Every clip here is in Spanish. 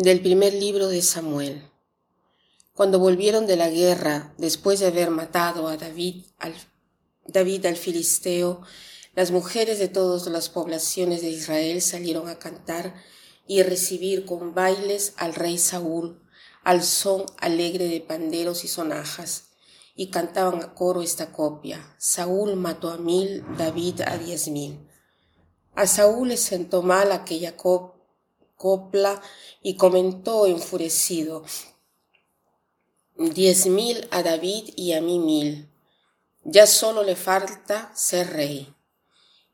Del primer libro de Samuel. Cuando volvieron de la guerra, después de haber matado a David al, filisteo, las mujeres de todas las poblaciones de Israel salieron a cantar y recibir con bailes al rey Saúl, al son alegre de panderos y sonajas, y cantaban a coro esta copia. Saúl mató a mil, David a diez mil. A Saúl le sentó mal aquella copia copla y comentó enfurecido, diez mil a David y a mí mil. Ya solo le falta ser rey.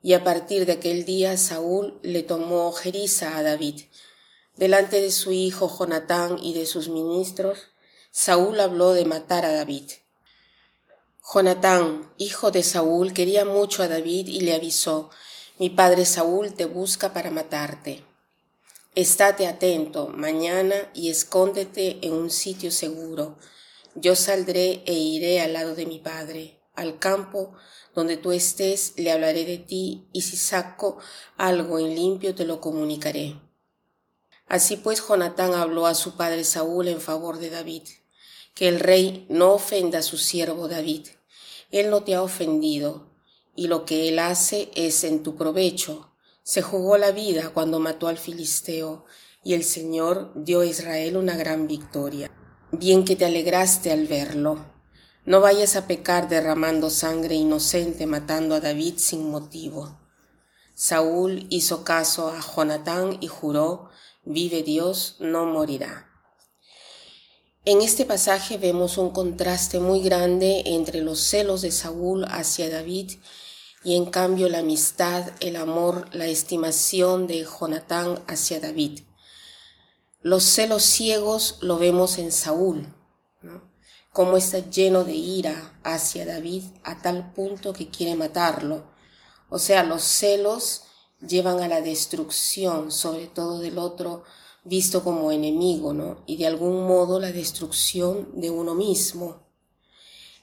Y a partir de aquel día Saúl le tomó ojeriza a David. Delante de su hijo Jonatán y de sus ministros, Saúl habló de matar a David. Jonatán, hijo de Saúl, quería mucho a David y le avisó, mi padre Saúl te busca para matarte. Estate atento mañana y escóndete en un sitio seguro. Yo saldré e iré al lado de mi padre, al campo donde tú estés, le hablaré de ti, y si saco algo en limpio te lo comunicaré. Así pues Jonatán habló a su padre Saúl en favor de David, que el rey no ofenda a su siervo David. Él no te ha ofendido, y lo que él hace es en tu provecho, se jugó la vida cuando mató al filisteo, y el Señor dio a Israel una gran victoria. Bien que te alegraste al verlo. No vayas a pecar derramando sangre inocente matando a David sin motivo. Saúl hizo caso a Jonatán y juró, vive Dios, no morirá. En este pasaje vemos un contraste muy grande entre los celos de Saúl hacia David y en cambio la amistad, el amor, la estimación de Jonatán hacia David. Los celos ciegos lo vemos en Saúl, cómo está lleno de ira hacia David a tal punto que quiere matarlo. O sea, los celos llevan a la destrucción, sobre todo del otro visto como enemigo, ¿no? Y de algún modo la destrucción de uno mismo.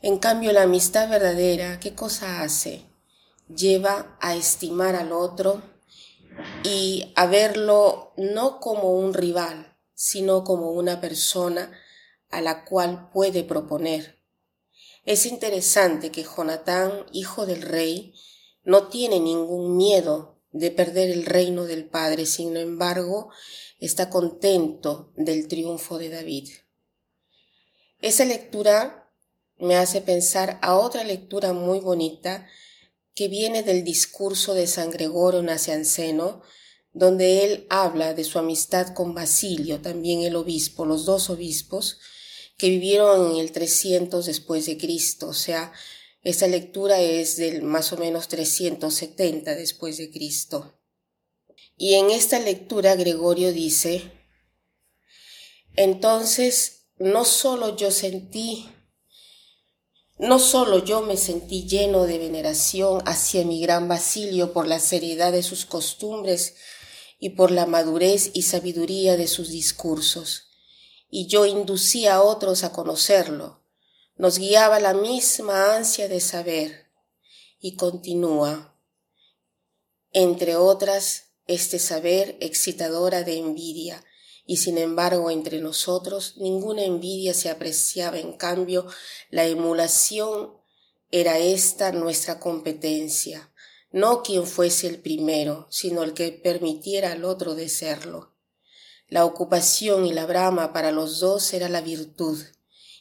En cambio, la amistad verdadera, ¿qué cosa hace? Lleva a estimar al otro y a verlo no como un rival, sino como una persona a la cual puede proponer. Es interesante que Jonatán, hijo del rey, no tiene ningún miedo de perder el reino del Padre, sin embargo, está contento del triunfo de David. Esa lectura me hace pensar a otra lectura muy bonita que viene del discurso de San Gregorio Nacianceno, donde él habla de su amistad con Basilio, también el obispo, los dos obispos, que vivieron en el 300 después de Cristo, o sea, esta lectura es del más o menos 370 después de Cristo. Y en esta lectura Gregorio dice, entonces no solo yo sentí no solo yo me sentí lleno de veneración hacia mi gran Basilio por la seriedad de sus costumbres y por la madurez y sabiduría de sus discursos, y yo inducía a otros a conocerlo. Nos guiaba la misma ansia de saber, y continúa. Entre otras, este saber excitadora de envidia, y sin embargo entre nosotros ninguna envidia se apreciaba, en cambio la emulación era esta nuestra competencia, no quien fuese el primero, sino el que permitiera al otro de serlo. La ocupación y la brama para los dos era la virtud,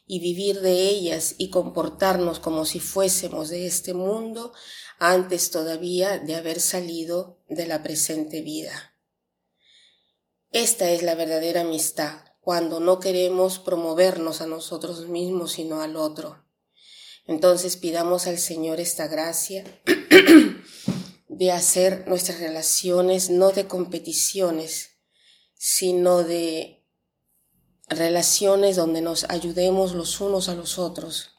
y vivir de ellas y comportarnos como si fuésemos de este mundo antes todavía de haber salido de la presente vida. Esta es la verdadera amistad, cuando no queremos promovernos a nosotros mismos, sino al otro. Entonces pidamos al Señor esta gracia de hacer nuestras relaciones no de competiciones, sino de relaciones donde nos ayudemos los unos a los otros.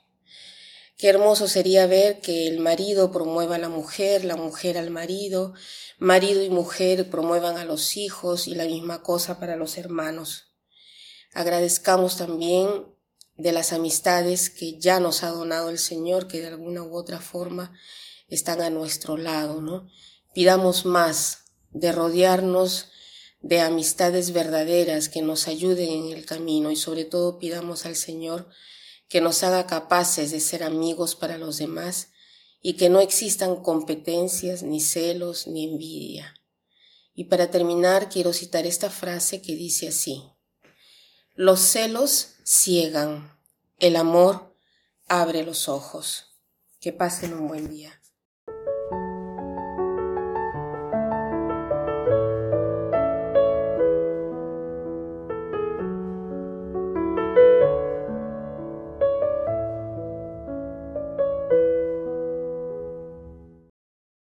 Qué hermoso sería ver que el marido promueva a la mujer, la mujer al marido, marido y mujer promuevan a los hijos y la misma cosa para los hermanos. Agradezcamos también de las amistades que ya nos ha donado el Señor, que de alguna u otra forma están a nuestro lado, ¿no? Pidamos más de rodearnos de amistades verdaderas que nos ayuden en el camino y sobre todo pidamos al Señor que nos haga capaces de ser amigos para los demás y que no existan competencias, ni celos, ni envidia. Y para terminar, quiero citar esta frase que dice así, los celos ciegan, el amor abre los ojos. Que pasen un buen día.